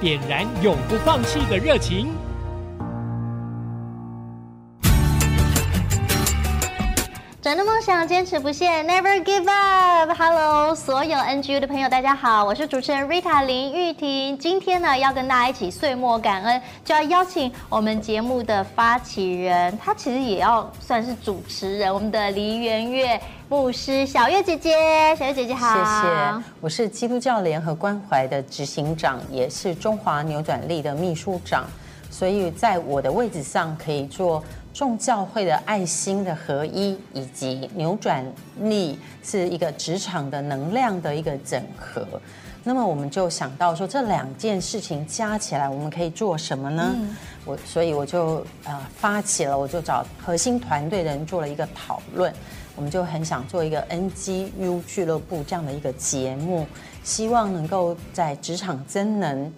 点燃永不放弃的热情。转的梦想，坚持不懈，Never give up。Hello，所有 NGU 的朋友，大家好，我是主持人 Rita 林玉婷。今天呢，要跟大家一起岁末感恩，就要邀请我们节目的发起人，他其实也要算是主持人，我们的黎元月牧师，小月姐姐，小月姐姐好。谢谢，我是基督教联合关怀的执行长，也是中华扭转力的秘书长，所以在我的位置上可以做。众教会的爱心的合一，以及扭转力是一个职场的能量的一个整合。那么我们就想到说，这两件事情加起来，我们可以做什么呢？嗯、我所以我就呃发起了，我就找核心团队的人做了一个讨论。我们就很想做一个 NGU 俱乐部这样的一个节目，希望能够在职场真能。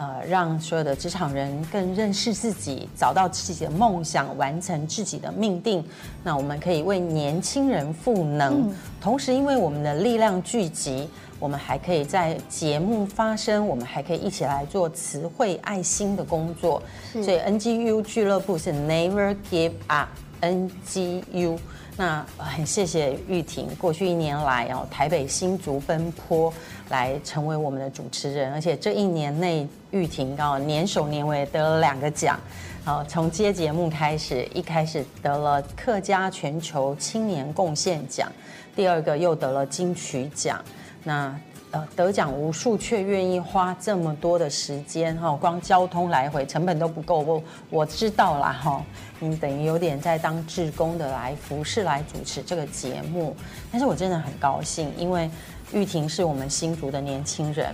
呃，让所有的职场人更认识自己，找到自己的梦想，完成自己的命定。那我们可以为年轻人赋能，嗯、同时因为我们的力量聚集，我们还可以在节目发声，我们还可以一起来做词汇爱心的工作。所以 NGU 俱乐部是 Never Give Up，NGU。那很谢谢玉婷，过去一年来哦，台北新竹奔波来成为我们的主持人，而且这一年内玉婷哦年首年尾得了两个奖，好，从接节目开始，一开始得了客家全球青年贡献奖，第二个又得了金曲奖，那。呃，得奖无数，却愿意花这么多的时间哈，光交通来回成本都不够。我我知道啦哈，你等于有点在当志工的来服侍来主持这个节目，但是我真的很高兴，因为玉婷是我们新竹的年轻人，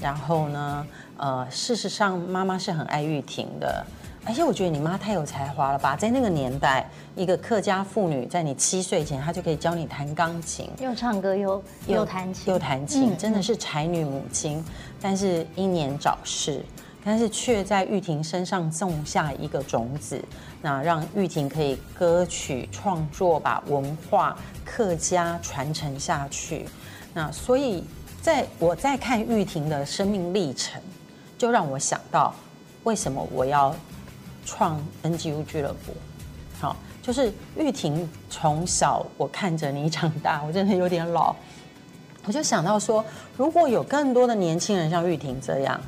然后呢，呃，事实上妈妈是很爱玉婷的。而且我觉得你妈太有才华了吧，在那个年代，一个客家妇女，在你七岁前，她就可以教你弹钢琴，又唱歌又又弹琴，又弹琴，真的是才女母亲。但是英年早逝，但是却在玉婷身上种下一个种子，那让玉婷可以歌曲创作，把文化客家传承下去。那所以，在我在看玉婷的生命历程，就让我想到，为什么我要。创 NGU 俱乐部，好，就是玉婷从小我看着你长大，我真的有点老，我就想到说，如果有更多的年轻人像玉婷这样，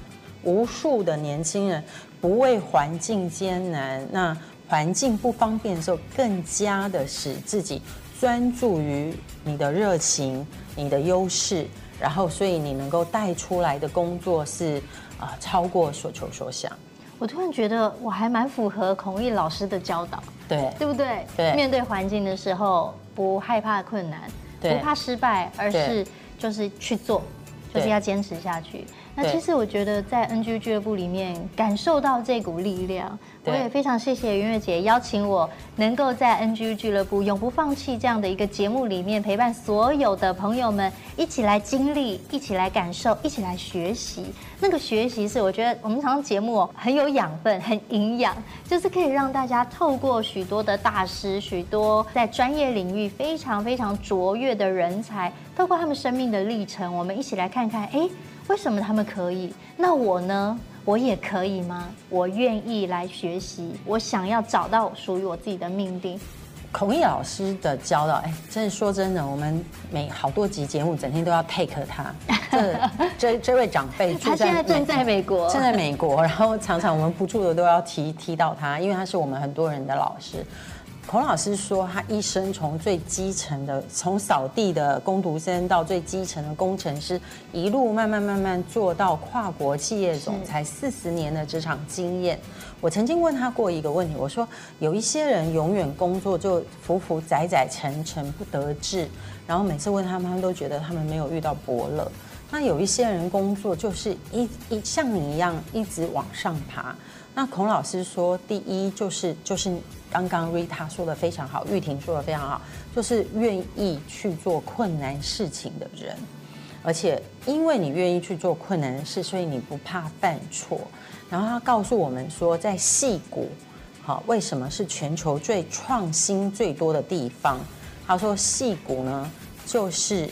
无数的年轻人不为环境艰难，那环境不方便的时候，更加的使自己专注于你的热情、你的优势，然后所以你能够带出来的工作是啊、超过所求所想。我突然觉得我还蛮符合孔毅老师的教导，对，对不对？对，面对环境的时候，不害怕困难，不怕失败，而是就是去做，就是要坚持下去。那其实我觉得在 NGU 俱乐部里面感受到这股力量，我也非常谢谢云月姐邀请我能够在 NGU 俱乐部永不放弃这样的一个节目里面陪伴所有的朋友们一起来经历、一起来感受、一起来学习。那个学习是我觉得我们常常节目很有养分、很营养，就是可以让大家透过许多的大师、许多在专业领域非常非常卓越的人才，透过他们生命的历程，我们一起来看看，哎。为什么他们可以？那我呢？我也可以吗？我愿意来学习，我想要找到属于我自己的命定。孔毅老师的教导，哎，真的说真的，我们每好多集节目，整天都要 take 他。这这这位长辈，他现在正在美国，正在美国，然后常常我们不住的都要提提到他，因为他是我们很多人的老师。孔老师说，他一生从最基层的，从扫地的工读生到最基层的工程师，一路慢慢慢慢做到跨国企业总裁，四十年的职场经验。我曾经问他过一个问题，我说有一些人永远工作就浮浮载载沉沉不得志，然后每次问他们，他们都觉得他们没有遇到伯乐。那有一些人工作就是一一像你一样一直往上爬。那孔老师说，第一就是就是刚刚 Rita 说的非常好，玉婷说的非常好，就是愿意去做困难事情的人，而且因为你愿意去做困难的事，所以你不怕犯错。然后他告诉我们说，在戏谷，好，为什么是全球最创新最多的地方？他说戏谷呢，就是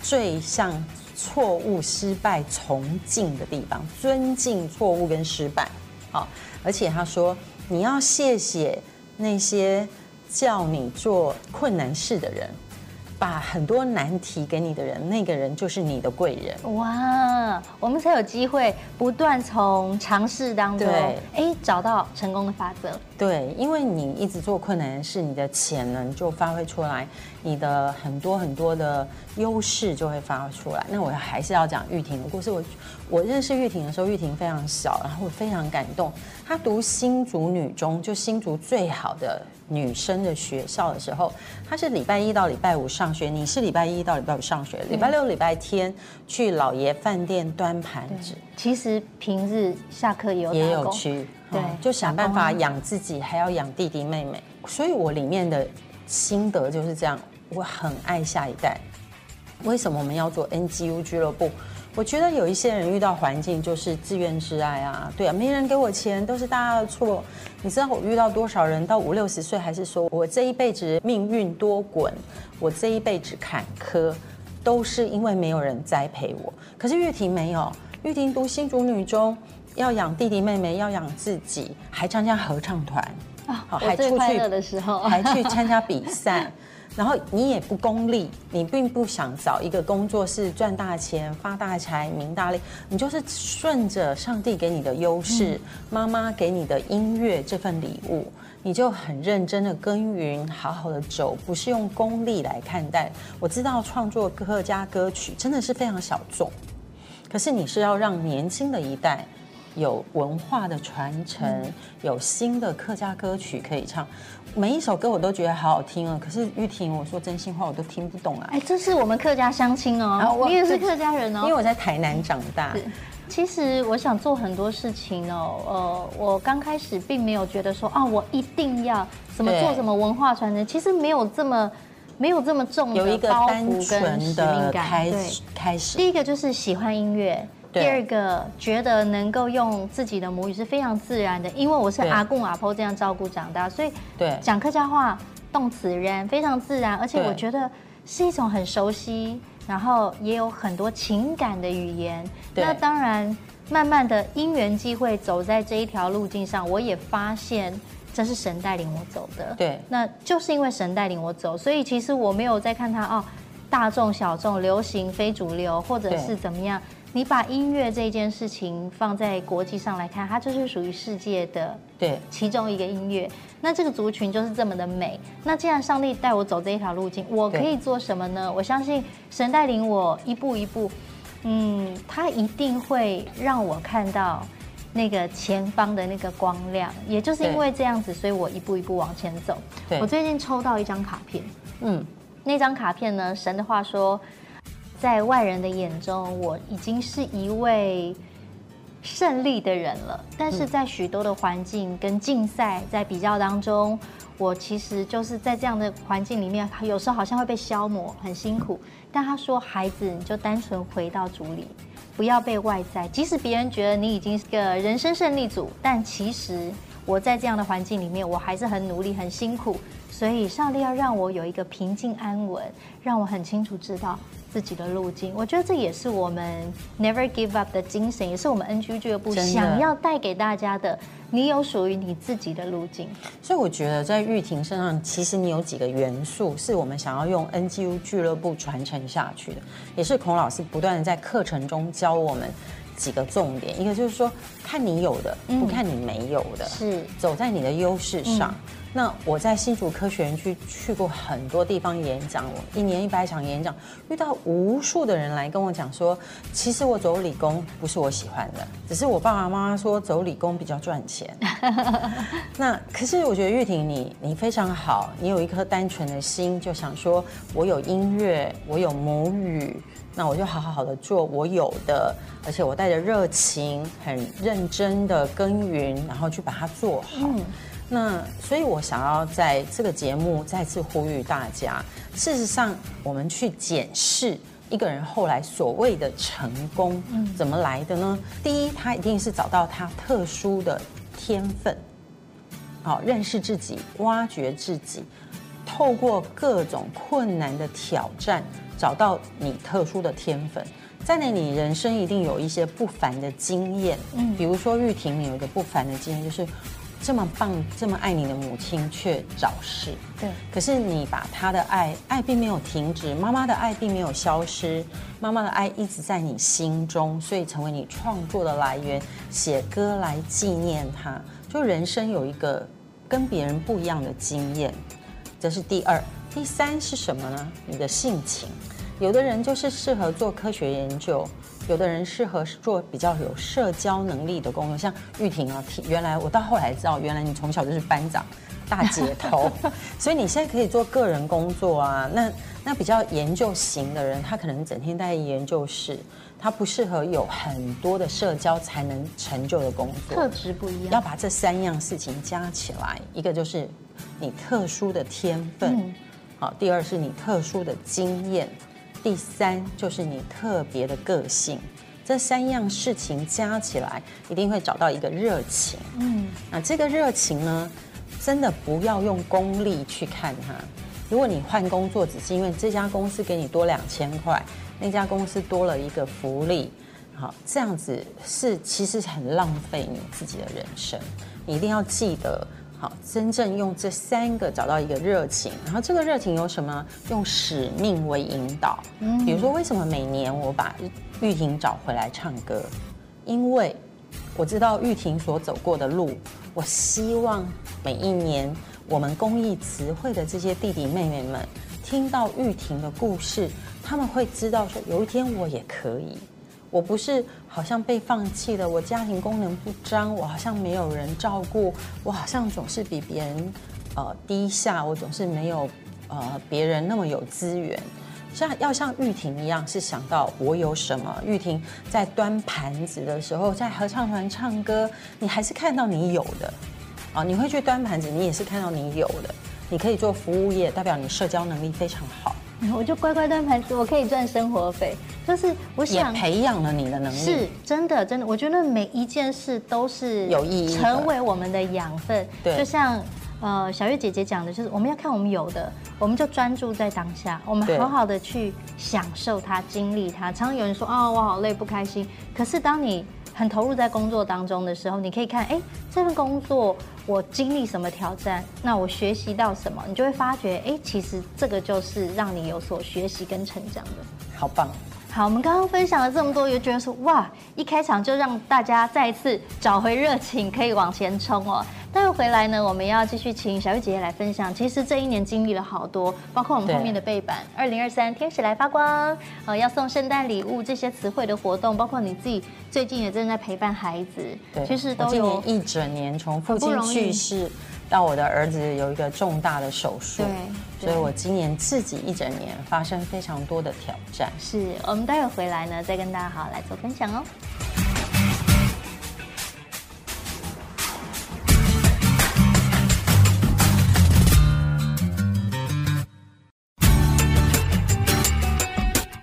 最像错误、失败、崇敬的地方，尊敬错误跟失败。好，而且他说你要谢谢那些叫你做困难事的人。把很多难题给你的人，那个人就是你的贵人。哇，我们才有机会不断从尝试当中，哎，找到成功的法则。对，因为你一直做困难的事，你的潜能就发挥出来，你的很多很多的优势就会发出来。那我还是要讲玉婷的故事。我我认识玉婷的时候，玉婷非常小，然后我非常感动。她读新竹女中，就新竹最好的。女生的学校的时候，她是礼拜一到礼拜五上学，你是礼拜一到礼拜五上学，礼拜六、礼拜天去老爷饭店端盘子。其实平日下课也有也有去，对，就想办法养自己，还要养弟弟妹妹。所以我里面的心得就是这样，我很爱下一代。为什么我们要做 NGU 俱乐部？我觉得有一些人遇到环境就是自怨自艾啊，对啊，没人给我钱，都是大家的错。你知道我遇到多少人到五六十岁还是说我这一辈子命运多滚，我这一辈子坎坷，都是因为没有人栽培我。可是玉婷没有，玉婷读新竹女中，要养弟弟妹妹，要养自己，还参加合唱团啊，还出去的时候还去参加比赛。然后你也不功利，你并不想找一个工作是赚大钱、发大财、名大利，你就是顺着上帝给你的优势，妈妈给你的音乐这份礼物，你就很认真的耕耘，好好的走，不是用功利来看待。我知道创作客家歌曲真的是非常小众，可是你是要让年轻的一代。有文化的传承，有新的客家歌曲可以唱，每一首歌我都觉得好好听啊。可是玉婷，我说真心话，我都听不懂啊。哎，这是我们客家相亲哦，你也是客家人哦。因为我在台南长大。其实我想做很多事情哦，呃，我刚开始并没有觉得说啊，我一定要什么做什么文化传承，其实没有这么没有这么重的包袱跟使命感。有一个单纯的开始，开始。第一个就是喜欢音乐。第二个觉得能够用自己的母语是非常自然的，因为我是阿公阿婆这样照顾长大，所以讲客家话动词人非常自然，而且我觉得是一种很熟悉，然后也有很多情感的语言。那当然，慢慢的因缘机会走在这一条路径上，我也发现这是神带领我走的。对，那就是因为神带领我走，所以其实我没有在看他哦，大众小众、流行非主流，或者是怎么样。你把音乐这件事情放在国际上来看，它就是属于世界的对其中一个音乐。那这个族群就是这么的美。那既然上帝带我走这一条路径，我可以做什么呢？我相信神带领我一步一步，嗯，他一定会让我看到那个前方的那个光亮。也就是因为这样子，所以我一步一步往前走。我最近抽到一张卡片，嗯，那张卡片呢，神的话说。在外人的眼中，我已经是一位胜利的人了。但是在许多的环境跟竞赛在比较当中，我其实就是在这样的环境里面，有时候好像会被消磨，很辛苦。但他说：“孩子，你就单纯回到主里，不要被外在。即使别人觉得你已经是个人生胜利组，但其实我在这样的环境里面，我还是很努力、很辛苦。所以上帝要让我有一个平静安稳，让我很清楚知道。”自己的路径，我觉得这也是我们 Never Give Up 的精神，也是我们 NGU 俱乐部想要带给大家的。你有属于你自己的路径，所以我觉得在玉婷身上，其实你有几个元素是我们想要用 NGU 俱乐部传承下去的，也是孔老师不断的在课程中教我们几个重点。一个就是说，看你有的，不看你没有的，是走在你的优势上。那我在新竹科学园区去过很多地方演讲，我一年一百场演讲，遇到无数的人来跟我讲说，其实我走理工不是我喜欢的，只是我爸爸妈妈说走理工比较赚钱。那可是我觉得玉婷你你非常好，你有一颗单纯的心，就想说我有音乐，我有母语，那我就好好好的做我有的，而且我带着热情，很认真的耕耘，然后去把它做好。嗯那所以，我想要在这个节目再次呼吁大家。事实上，我们去检视一个人后来所谓的成功，怎么来的呢？第一，他一定是找到他特殊的天分，好，认识自己，挖掘自己，透过各种困难的挑战，找到你特殊的天分。在那，你人生一定有一些不凡的经验。嗯，比如说玉婷，你有一个不凡的经验，就是。这么棒，这么爱你的母亲却早逝。对，可是你把她的爱，爱并没有停止，妈妈的爱并没有消失，妈妈的爱一直在你心中，所以成为你创作的来源，写歌来纪念她。就人生有一个跟别人不一样的经验，这是第二。第三是什么呢？你的性情。有的人就是适合做科学研究。有的人适合做比较有社交能力的工作，像玉婷啊，原来我到后来知道，原来你从小就是班长、大姐头，所以你现在可以做个人工作啊。那那比较研究型的人，他可能整天待在研究室，他不适合有很多的社交才能成就的工作。特质不一样，要把这三样事情加起来，一个就是你特殊的天分，好，第二是你特殊的经验。第三就是你特别的个性，这三样事情加起来，一定会找到一个热情。嗯，那这个热情呢，真的不要用功利去看它。如果你换工作，只是因为这家公司给你多两千块，那家公司多了一个福利，好，这样子是其实很浪费你自己的人生。你一定要记得。好，真正用这三个找到一个热情，然后这个热情有什么？用使命为引导。嗯，比如说，为什么每年我把玉婷找回来唱歌？因为我知道玉婷所走过的路，我希望每一年我们公益词汇的这些弟弟妹妹们听到玉婷的故事，他们会知道说，有一天我也可以。我不是好像被放弃了，我家庭功能不彰，我好像没有人照顾，我好像总是比别人呃低下，我总是没有呃别人那么有资源。像要像玉婷一样，是想到我有什么。玉婷在端盘子的时候，在合唱团唱歌，你还是看到你有的啊，你会去端盘子，你也是看到你有的。你可以做服务业，代表你社交能力非常好。我就乖乖端盘子，我可以赚生活费。就是我想也培养了你的能力，是真的，真的。我觉得每一件事都是有意义，成为我们的养分。对，就像呃小月姐姐讲的，就是我们要看我们有的，我们就专注在当下，我们好好的去享受它、经历它。常常有人说啊、哦，我好累、不开心。可是当你很投入在工作当中的时候，你可以看，哎，这份工作我经历什么挑战，那我学习到什么，你就会发觉，哎，其实这个就是让你有所学习跟成长的。好棒。好，我们刚刚分享了这么多，也觉得说，哇，一开场就让大家再一次找回热情，可以往前冲哦。待会回来呢，我们要继续请小玉姐姐来分享。其实这一年经历了好多，包括我们后面的背板“二零二三天使来发光”，呃，要送圣诞礼物这些词汇的活动，包括你自己最近也正在陪伴孩子，其实都有一整年，从父亲去世到我的儿子有一个重大的手术，对，所以我今年自己一整年发生非常多的挑战。是我们待会回来呢，再跟大家好好来做分享哦。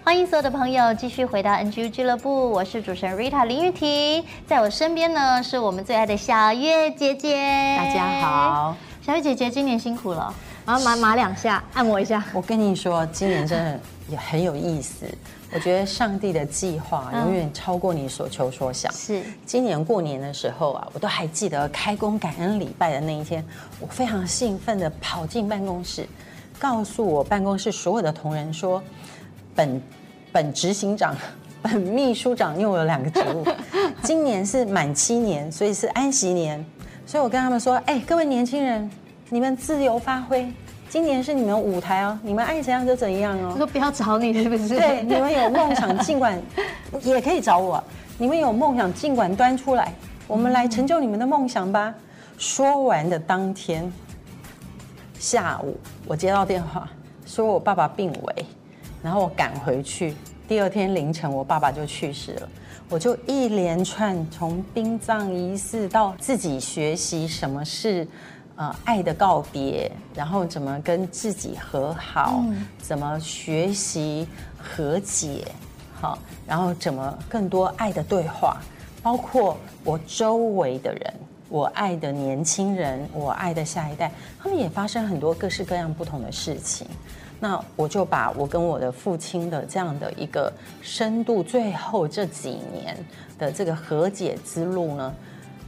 欢迎所有的朋友继续回到 NGU 俱乐部，我是主持人 Rita 林玉婷，在我身边呢是我们最爱的小月姐姐。大家好，小月姐姐今年辛苦了，然后麻麻两下，按摩一下。我跟你说，今年真的也很有意思。我觉得上帝的计划永远超过你所求所想。是，今年过年的时候啊，我都还记得开工感恩礼拜的那一天，我非常兴奋地跑进办公室，告诉我办公室所有的同仁说，本。本执行长、本秘书长，因为我有两个职务，今年是满七年，所以是安息年，所以我跟他们说：“哎，各位年轻人，你们自由发挥，今年是你们舞台哦，你们爱怎样就怎样哦。说不要找你，是不是？对，你们有梦想，尽管也可以找我。你们有梦想，尽管端出来，我们来成就你们的梦想吧。说完的当天下午，我接到电话，说我爸爸病危，然后我赶回去。第二天凌晨，我爸爸就去世了。我就一连串从殡葬仪式到自己学习什么是呃爱的告别，然后怎么跟自己和好，嗯、怎么学习和解，好，然后怎么更多爱的对话，包括我周围的人，我爱的年轻人，我爱的下一代，他们也发生很多各式各样不同的事情。那我就把我跟我的父亲的这样的一个深度，最后这几年的这个和解之路呢，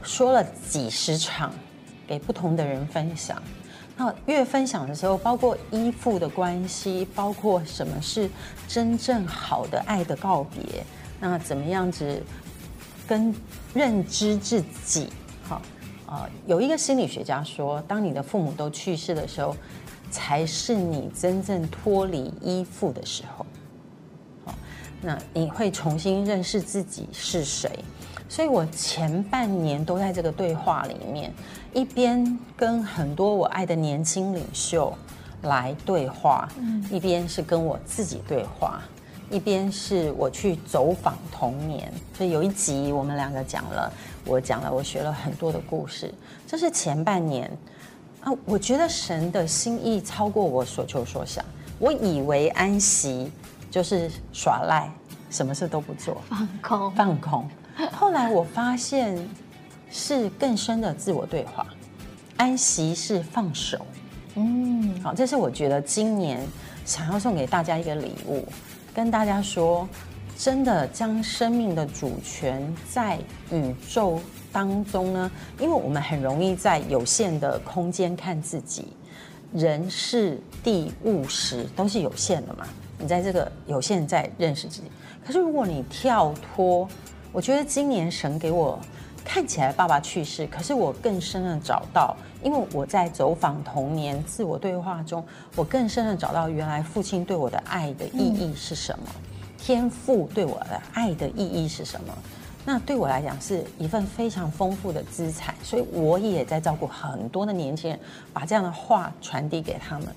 说了几十场，给不同的人分享。那越分享的时候，包括依附的关系，包括什么是真正好的爱的告别，那怎么样子跟认知自己？好，呃，有一个心理学家说，当你的父母都去世的时候。才是你真正脱离依附的时候，好，那你会重新认识自己是谁。所以我前半年都在这个对话里面，一边跟很多我爱的年轻领袖来对话，一边是跟我自己对话，一边是我去走访童年。所以有一集我们两个讲了，我讲了我学了很多的故事，这是前半年。啊，我觉得神的心意超过我所求所想。我以为安息就是耍赖，什么事都不做，放空，放空。后来我发现是更深的自我对话。安息是放手。嗯，好，这是我觉得今年想要送给大家一个礼物，跟大家说，真的将生命的主权在宇宙。当中呢，因为我们很容易在有限的空间看自己，人、事、地、物、时都是有限的嘛。你在这个有限在认识自己，可是如果你跳脱，我觉得今年神给我看起来爸爸去世，可是我更深的找到，因为我在走访童年、自我对话中，我更深的找到原来父亲对我的爱的意义是什么，天父对我的爱的意义是什么。那对我来讲是一份非常丰富的资产，所以我也在照顾很多的年轻人，把这样的话传递给他们。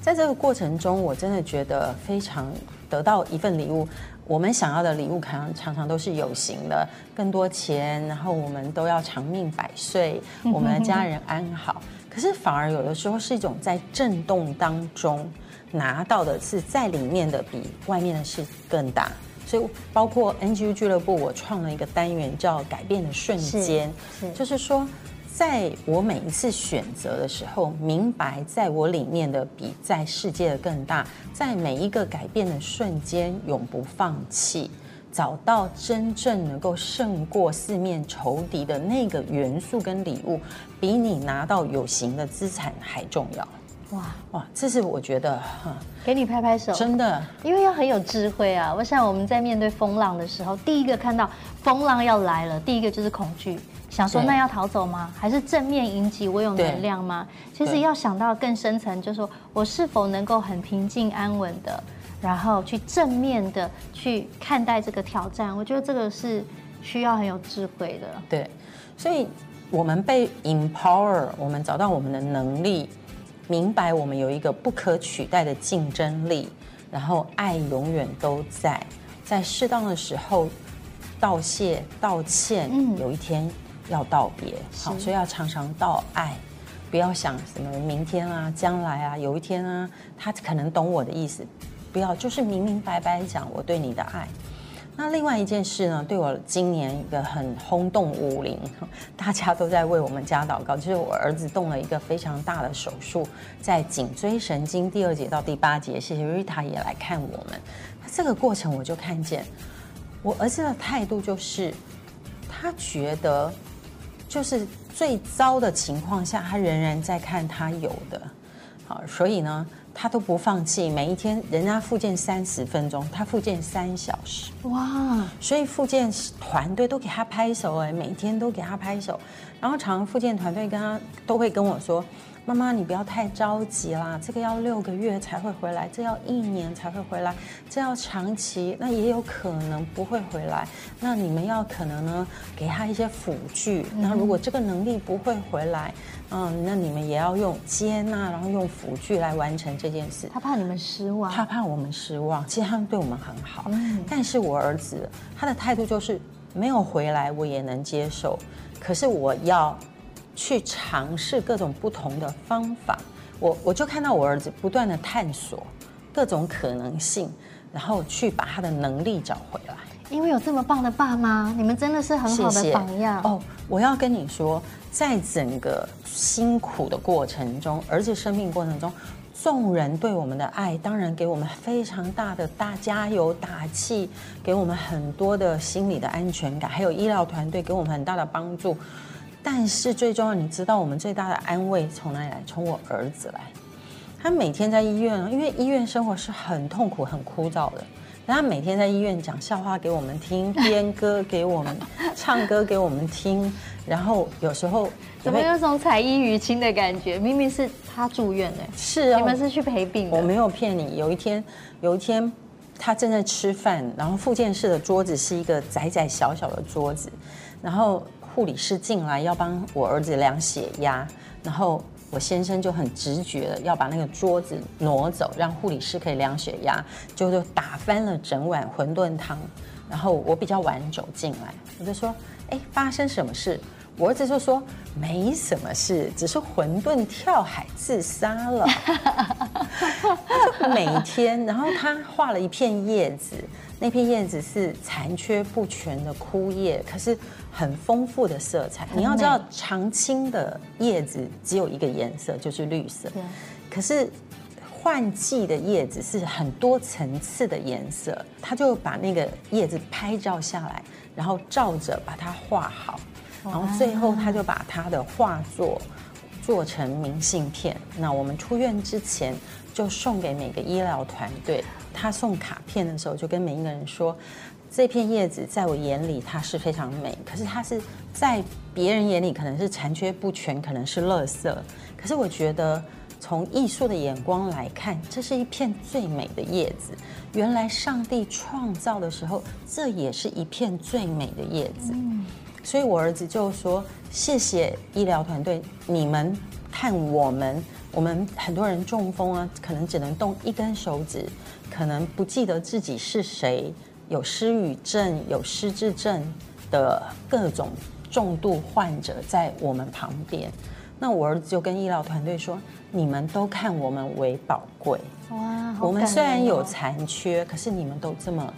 在这个过程中，我真的觉得非常得到一份礼物。我们想要的礼物，可能常常都是有形的，更多钱，然后我们都要长命百岁，我们的家人安好。可是反而有的时候是一种在震动当中拿到的是在里面的比外面的是更大。所以，包括 NGU 俱乐部，我创了一个单元叫“改变的瞬间”，是，是就是说，在我每一次选择的时候，明白在我里面的比在世界的更大，在每一个改变的瞬间，永不放弃，找到真正能够胜过四面仇敌的那个元素跟礼物，比你拿到有形的资产还重要。哇哇，这是我觉得哈，给你拍拍手，真的，因为要很有智慧啊。我想我们在面对风浪的时候，第一个看到风浪要来了，第一个就是恐惧，想说那要逃走吗？还是正面迎击？我有能量吗？其实要想到更深层，就是说我是否能够很平静安稳的，然后去正面的去看待这个挑战。我觉得这个是需要很有智慧的。对，所以我们被 empower，我们找到我们的能力。明白，我们有一个不可取代的竞争力，然后爱永远都在，在适当的时候道谢、道歉，嗯，有一天要道别，好，所以要常常道爱，不要想什么明天啊、将来啊、有一天啊，他可能懂我的意思，不要，就是明明白白讲我对你的爱。那另外一件事呢，对我今年一个很轰动武林，大家都在为我们家祷告，就是我儿子动了一个非常大的手术，在颈椎神经第二节到第八节。谢谢瑞塔也来看我们。这个过程我就看见，我儿子的态度就是，他觉得，就是最糟的情况下，他仍然在看他有的。好，所以呢，他都不放弃，每一天人家复健三十分钟，他复健三小时，哇！所以复健团队都给他拍手哎，每天都给他拍手。然后常常复健团队跟他都会跟我说：“妈妈，你不要太着急啦，这个要六个月才会回来，这要一年才会回来，这要长期，那也有可能不会回来。那你们要可能呢，给他一些辅具。那如果这个能力不会回来。”嗯，那你们也要用接纳，然后用辅具来完成这件事。他怕你们失望，他怕我们失望。其实他们对我们很好，嗯，但是我儿子他的态度就是没有回来，我也能接受。可是我要去尝试各种不同的方法。我我就看到我儿子不断的探索各种可能性，然后去把他的能力找回来。因为有这么棒的爸妈，你们真的是很好的榜样。哦，我要跟你说，在整个辛苦的过程中，儿子生病过程中，众人对我们的爱，当然给我们非常大的大加油打气，给我们很多的心理的安全感，还有医疗团队给我们很大的帮助。但是最重要，你知道我们最大的安慰从哪里来？从我儿子来。他每天在医院，因为医院生活是很痛苦、很枯燥的。他每天在医院讲笑话给我们听，编歌给我们，唱歌给我们听，然后有时候怎么有种彩衣娱亲的感觉？明明是他住院呢，是啊，你们是去陪病的。我没有骗你。有一天，有一天他正在吃饭，然后复健室的桌子是一个窄窄小小的桌子，然后护理师进来要帮我儿子量血压，然后。我先生就很直觉的要把那个桌子挪走，让护理师可以量血压，就就打翻了整碗馄饨汤。然后我比较晚走进来，我就说：“哎，发生什么事？”我儿子就说：“没什么事，只是馄饨跳海自杀了。”每天，然后他画了一片叶子。那片叶子是残缺不全的枯叶，可是很丰富的色彩。你要知道，常青的叶子只有一个颜色，就是绿色。可是换季的叶子是很多层次的颜色。他就把那个叶子拍照下来，然后照着把它画好，然后最后他就把他的画作做成明信片。那我们出院之前就送给每个医疗团队。他送卡片的时候，就跟每一个人说：“这片叶子在我眼里它是非常美，可是它是在别人眼里可能是残缺不全，可能是垃圾。可是我觉得，从艺术的眼光来看，这是一片最美的叶子。原来上帝创造的时候，这也是一片最美的叶子。所以我儿子就说：谢谢医疗团队，你们看我们，我们很多人中风啊，可能只能动一根手指。”可能不记得自己是谁，有失语症、有失智症的各种重度患者在我们旁边。那我儿子就跟医疗团队说：“你们都看我们为宝贵。哇，我们虽然有残缺，可是你们都这么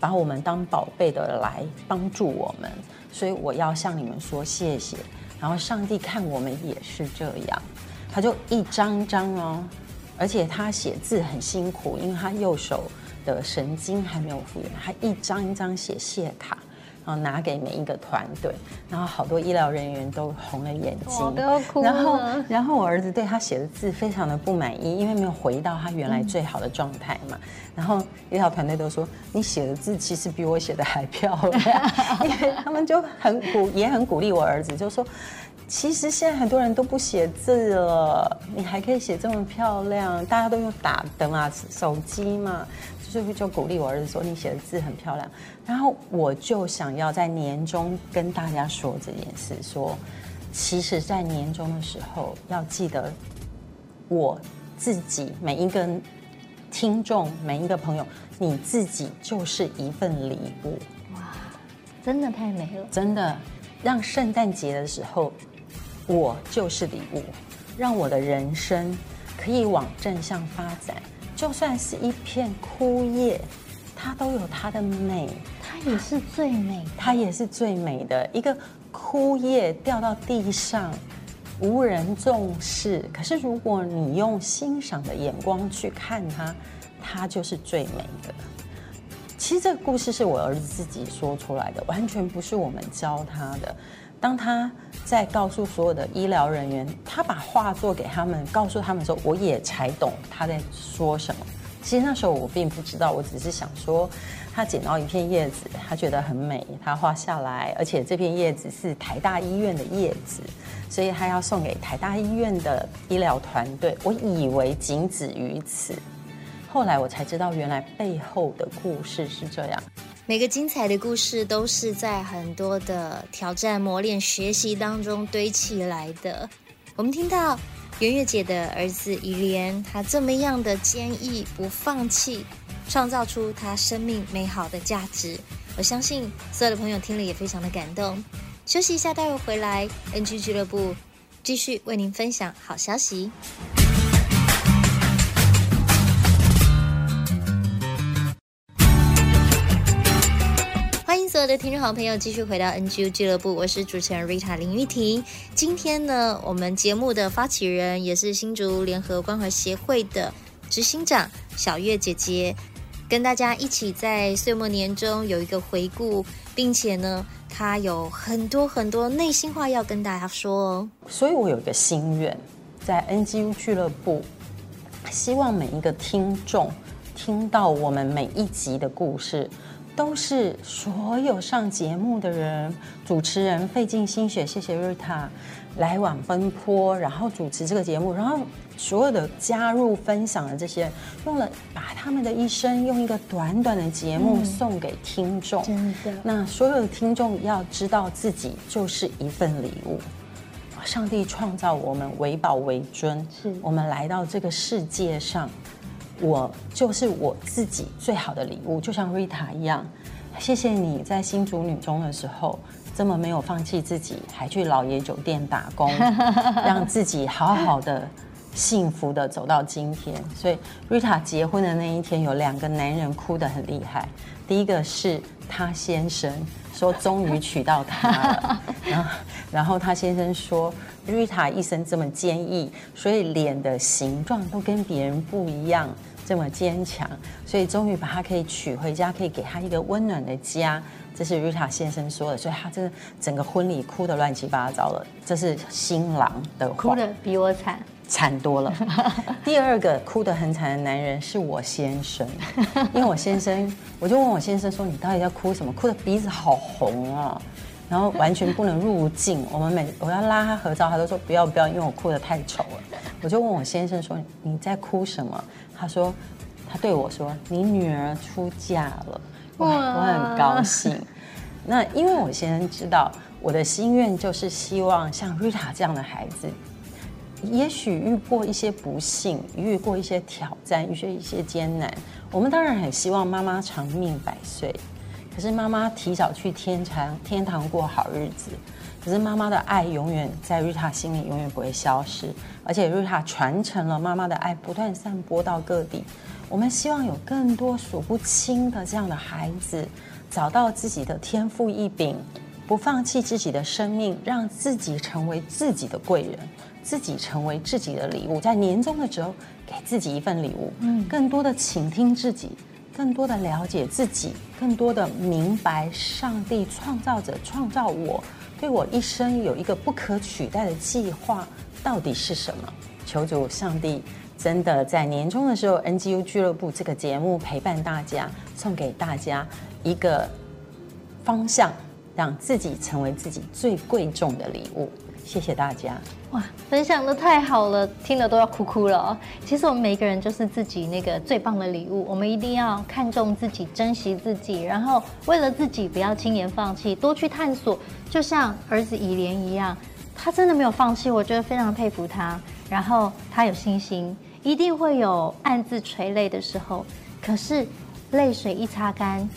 把我们当宝贝的来帮助我们，所以我要向你们说谢谢。然后上帝看我们也是这样，他就一张张哦。”而且他写字很辛苦，因为他右手的神经还没有复原，他一张一张写谢卡，然后拿给每一个团队，然后好多医疗人员都红了眼睛，都要哭了。然后，然后我儿子对他写的字非常的不满意，因为没有回到他原来最好的状态嘛。嗯、然后医疗团队都说，你写的字其实比我写的还漂亮，因为他们就很鼓，也很鼓励我儿子，就说。其实现在很多人都不写字了，你还可以写这么漂亮，大家都用打的嘛，手机嘛，所以就鼓励我儿子说，你写的字很漂亮。然后我就想要在年终跟大家说这件事，说其实，在年终的时候要记得我自己每一个听众每一个朋友，你自己就是一份礼物。哇，真的太美了，真的让圣诞节的时候。我就是礼物，让我的人生可以往正向发展。就算是一片枯叶，它都有它的美，它也是最美，它也是最美的。一个枯叶掉到地上，无人重视。可是如果你用欣赏的眼光去看它，它就是最美的。其实这个故事是我儿子自己说出来的，完全不是我们教他的。当他在告诉所有的医疗人员，他把画作给他们，告诉他们的时候，我也才懂他在说什么。其实那时候我并不知道，我只是想说，他捡到一片叶子，他觉得很美，他画下来，而且这片叶子是台大医院的叶子，所以他要送给台大医院的医疗团队。我以为仅止于此，后来我才知道，原来背后的故事是这样。每个精彩的故事都是在很多的挑战、磨练、学习当中堆砌来的。我们听到。圆月姐的儿子怡莲，他这么样的坚毅不放弃，创造出他生命美好的价值。我相信所有的朋友听了也非常的感动。休息一下，待会回来，NG 俱乐部继续为您分享好消息。所有的听众好朋友，继续回到 NGU 俱乐部，我是主持人 Rita 林玉婷。今天呢，我们节目的发起人也是新竹联合关怀协会的执行长小月姐姐，跟大家一起在岁末年中有一个回顾，并且呢，她有很多很多内心话要跟大家说哦。所以我有一个心愿，在 NGU 俱乐部，希望每一个听众听到我们每一集的故事。都是所有上节目的人，主持人费尽心血，谢谢 Rita 来往奔波，然后主持这个节目，然后所有的加入分享的这些，用了把他们的一生用一个短短的节目送给听众。嗯、真的，那所有的听众要知道自己就是一份礼物。上帝创造我们为宝为尊，是我们来到这个世界上。我就是我自己最好的礼物，就像 Rita 一样。谢谢你在新竹女中的时候这么没有放弃自己，还去老爷酒店打工，让自己好好的、幸福的走到今天。所以 Rita 结婚的那一天，有两个男人哭得很厉害。第一个是他先生说终于娶到她了，然后然后他先生说 Rita 一生这么坚毅，所以脸的形状都跟别人不一样。这么坚强，所以终于把他可以娶回家，可以给他一个温暖的家。这是 Rita 先生说的，所以他真的整个婚礼哭得乱七八糟了。这是新郎的话，哭得比我惨，惨多了。第二个哭得很惨的男人是我先生，因为我先生，我就问我先生说：“你到底在哭什么？哭的鼻子好红啊！”然后完全不能入镜。我们每我要拉他合照，他都说不要不要，因为我哭得太丑了。我就问我先生说：“你在哭什么？”他说：“他对我说，你女儿出嫁了，我我很高兴。那因为我先生知道我的心愿就是希望像 Rita 这样的孩子，也许遇过一些不幸，遇过一些挑战，遇过一些艰难。我们当然很希望妈妈长命百岁，可是妈妈提早去天堂，天堂过好日子。可是妈妈的爱永远在 Rita 心里永远不会消失。”而且瑞塔传承了妈妈的爱，不断散播到各地。我们希望有更多数不清的这样的孩子，找到自己的天赋异禀，不放弃自己的生命，让自己成为自己的贵人，自己成为自己的礼物。在年终的时候，给自己一份礼物，嗯，更多的倾听自己，更多的了解自己，更多的明白上帝创造者创造我，对我一生有一个不可取代的计划。到底是什么？求主上帝真的在年终的时候，NGU 俱乐部这个节目陪伴大家，送给大家一个方向，让自己成为自己最贵重的礼物。谢谢大家！哇，分享得太好了，听了都要哭哭了。其实我们每个人就是自己那个最棒的礼物，我们一定要看重自己，珍惜自己，然后为了自己不要轻言放弃，多去探索，就像儿子以莲一样。他真的没有放弃，我觉得非常佩服他。然后他有信心，一定会有暗自垂泪的时候。可是泪水一擦干，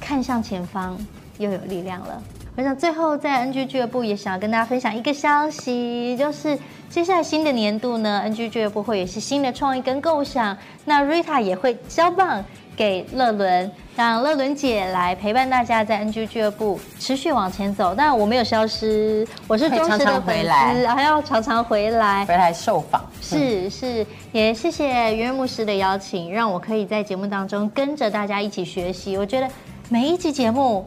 看向前方，又有力量了。我想最后在 NG 俱乐部也想要跟大家分享一个消息，就是接下来新的年度呢，NG 俱乐部会有一些新的创意跟构想。那 Rita 也会交棒给乐伦。让乐伦姐来陪伴大家在 NG 俱乐部持续往前走，但我没有消失，我是忠实的粉丝，还要常常回来回来受访。是是，也谢谢圆圆牧师的邀请，让我可以在节目当中跟着大家一起学习。我觉得每一集节目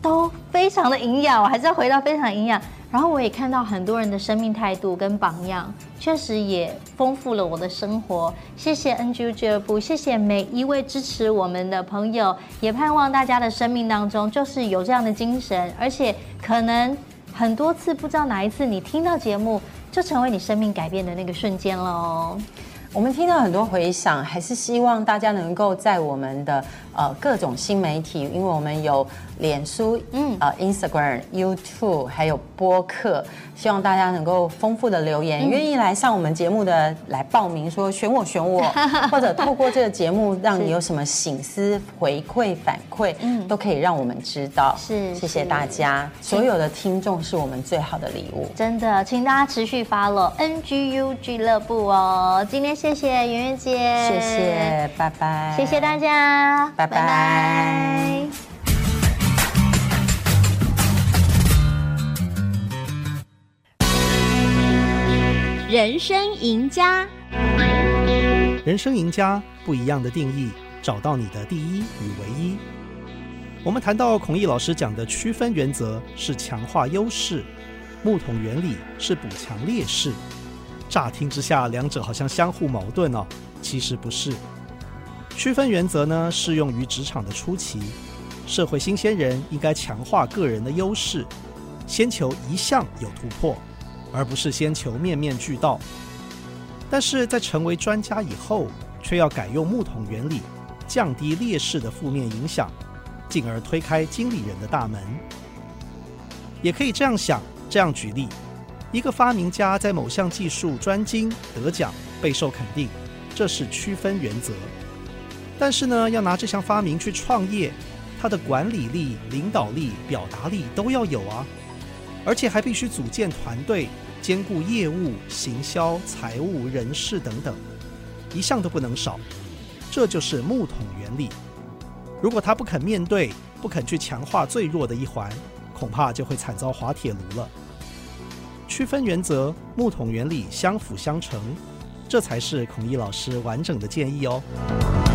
都非常的营养。我还是要回到非常营养。然后我也看到很多人的生命态度跟榜样，确实也丰富了我的生活。谢谢 NG 俱乐部，谢谢每一位支持我们的朋友，也盼望大家的生命当中就是有这样的精神，而且可能很多次不知道哪一次你听到节目，就成为你生命改变的那个瞬间喽。我们听到很多回响，还是希望大家能够在我们的呃各种新媒体，因为我们有。脸书、嗯、呃、Instagram、YouTube，还有播客，希望大家能够丰富的留言，愿、嗯、意来上我们节目的来报名，说选我选我，或者透过这个节目让你有什么醒思回馈反馈，嗯，都可以让我们知道。是，谢谢大家，所有的听众是我们最好的礼物。真的，请大家持续 follow NGU 俱乐部哦。今天谢谢圆圆姐，谢谢，拜拜，谢谢大家，拜拜。拜拜。人生赢家，人生赢家不一样的定义，找到你的第一与唯一。我们谈到孔毅老师讲的区分原则是强化优势，木桶原理是补强劣势。乍听之下，两者好像相互矛盾哦，其实不是。区分原则呢，适用于职场的初期，社会新鲜人应该强化个人的优势，先求一项有突破。而不是先求面面俱到，但是在成为专家以后，却要改用木桶原理，降低劣势的负面影响，进而推开经理人的大门。也可以这样想，这样举例：一个发明家在某项技术专精得奖，备受肯定，这是区分原则。但是呢，要拿这项发明去创业，他的管理力、领导力、表达力都要有啊。而且还必须组建团队，兼顾业务、行销、财务、人事等等，一项都不能少。这就是木桶原理。如果他不肯面对，不肯去强化最弱的一环，恐怕就会惨遭滑铁卢了。区分原则、木桶原理相辅相成，这才是孔毅老师完整的建议哦。